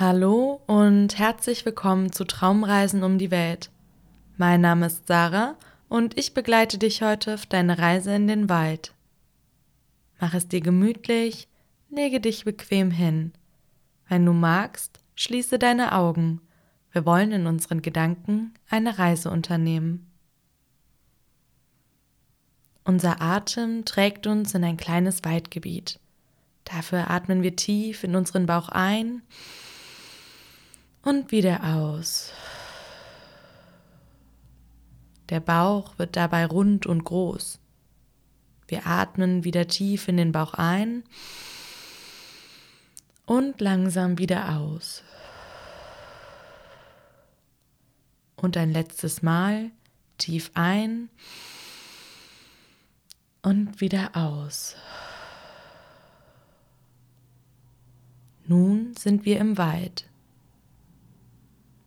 Hallo und herzlich willkommen zu Traumreisen um die Welt. Mein Name ist Sarah und ich begleite dich heute auf deine Reise in den Wald. Mach es dir gemütlich, lege dich bequem hin. Wenn du magst, schließe deine Augen. Wir wollen in unseren Gedanken eine Reise unternehmen. Unser Atem trägt uns in ein kleines Waldgebiet. Dafür atmen wir tief in unseren Bauch ein und wieder aus. Der Bauch wird dabei rund und groß. Wir atmen wieder tief in den Bauch ein und langsam wieder aus. Und ein letztes Mal tief ein und wieder aus. Nun sind wir im Wald.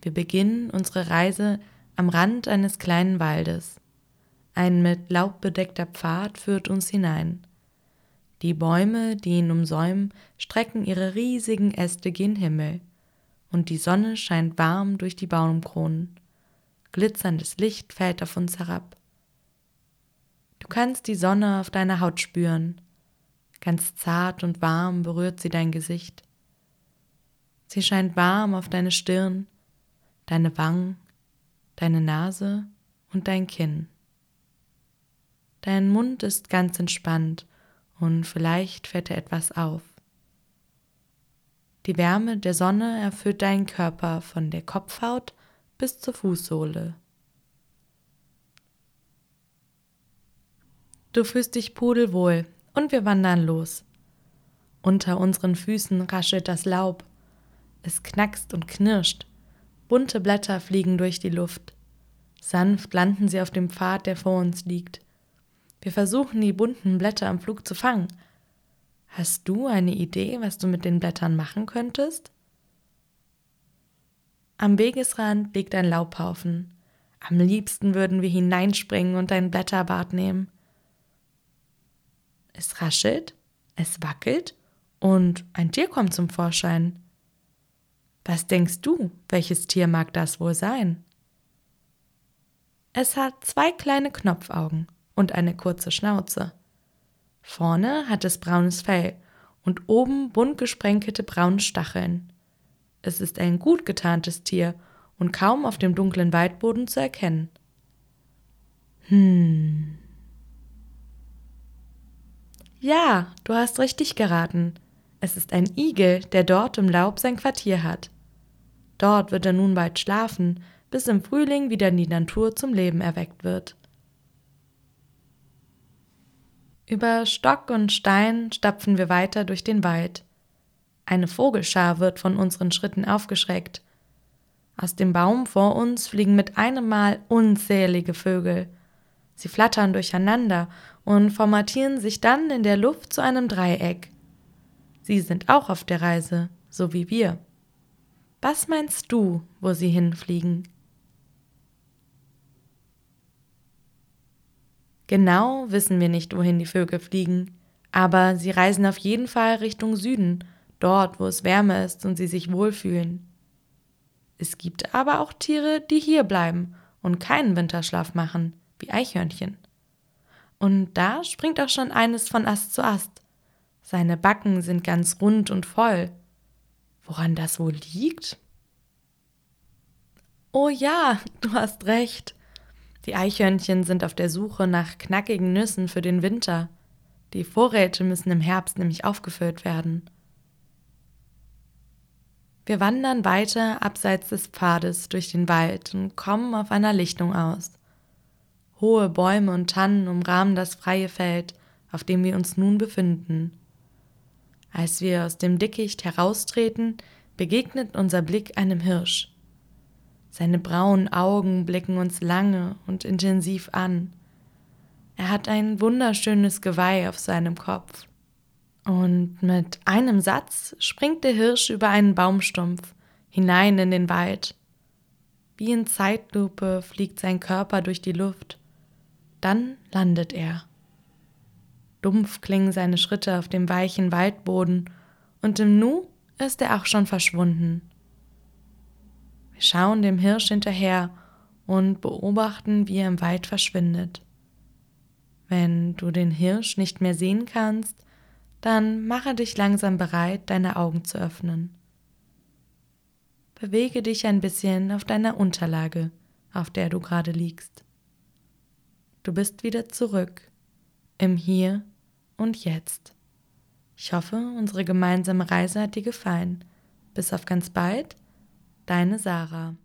Wir beginnen unsere Reise am Rand eines kleinen Waldes. Ein mit Laub bedeckter Pfad führt uns hinein. Die Bäume, die ihn umsäumen, strecken ihre riesigen Äste gen Himmel, und die Sonne scheint warm durch die Baumkronen. Glitzerndes Licht fällt auf uns herab. Du kannst die Sonne auf deiner Haut spüren. Ganz zart und warm berührt sie dein Gesicht. Sie scheint warm auf deine Stirn, deine Wangen, deine Nase und dein Kinn. Dein Mund ist ganz entspannt und vielleicht fällt dir etwas auf. Die Wärme der Sonne erfüllt deinen Körper von der Kopfhaut bis zur Fußsohle. Du fühlst dich pudelwohl und wir wandern los. Unter unseren Füßen raschelt das Laub. Es knackst und knirscht. Bunte Blätter fliegen durch die Luft. Sanft landen sie auf dem Pfad, der vor uns liegt. Wir versuchen, die bunten Blätter am Flug zu fangen. Hast du eine Idee, was du mit den Blättern machen könntest? Am Wegesrand liegt ein Laubhaufen. Am liebsten würden wir hineinspringen und ein Blätterbad nehmen. Es raschelt, es wackelt und ein Tier kommt zum Vorschein. Was denkst du, welches Tier mag das wohl sein? Es hat zwei kleine Knopfaugen und eine kurze Schnauze. Vorne hat es braunes Fell und oben bunt gesprenkelte braune Stacheln. Es ist ein gut getarntes Tier und kaum auf dem dunklen Waldboden zu erkennen. Hm. Ja, du hast richtig geraten. Es ist ein Igel, der dort im Laub sein Quartier hat. Dort wird er nun bald schlafen, bis im Frühling wieder die Natur zum Leben erweckt wird. Über Stock und Stein stapfen wir weiter durch den Wald. Eine Vogelschar wird von unseren Schritten aufgeschreckt. Aus dem Baum vor uns fliegen mit einem Mal unzählige Vögel. Sie flattern durcheinander und formatieren sich dann in der Luft zu einem Dreieck. Sie sind auch auf der Reise, so wie wir. Was meinst du, wo sie hinfliegen? Genau wissen wir nicht, wohin die Vögel fliegen, aber sie reisen auf jeden Fall Richtung Süden, dort, wo es wärmer ist und sie sich wohlfühlen. Es gibt aber auch Tiere, die hier bleiben und keinen Winterschlaf machen, wie Eichhörnchen. Und da springt auch schon eines von Ast zu Ast. Seine Backen sind ganz rund und voll. Woran das wohl liegt? Oh ja, du hast recht. Die Eichhörnchen sind auf der Suche nach knackigen Nüssen für den Winter. Die Vorräte müssen im Herbst nämlich aufgefüllt werden. Wir wandern weiter abseits des Pfades durch den Wald und kommen auf einer Lichtung aus. Hohe Bäume und Tannen umrahmen das freie Feld, auf dem wir uns nun befinden. Als wir aus dem Dickicht heraustreten, begegnet unser Blick einem Hirsch. Seine braunen Augen blicken uns lange und intensiv an. Er hat ein wunderschönes Geweih auf seinem Kopf. Und mit einem Satz springt der Hirsch über einen Baumstumpf hinein in den Wald. Wie in Zeitlupe fliegt sein Körper durch die Luft. Dann landet er. Dumpf klingen seine Schritte auf dem weichen Waldboden, und im Nu ist er auch schon verschwunden. Wir schauen dem Hirsch hinterher und beobachten, wie er im Wald verschwindet. Wenn du den Hirsch nicht mehr sehen kannst, dann mache dich langsam bereit, deine Augen zu öffnen. Bewege dich ein bisschen auf deiner Unterlage, auf der du gerade liegst. Du bist wieder zurück, im Hier und Jetzt. Ich hoffe, unsere gemeinsame Reise hat dir gefallen. Bis auf ganz bald, deine Sarah.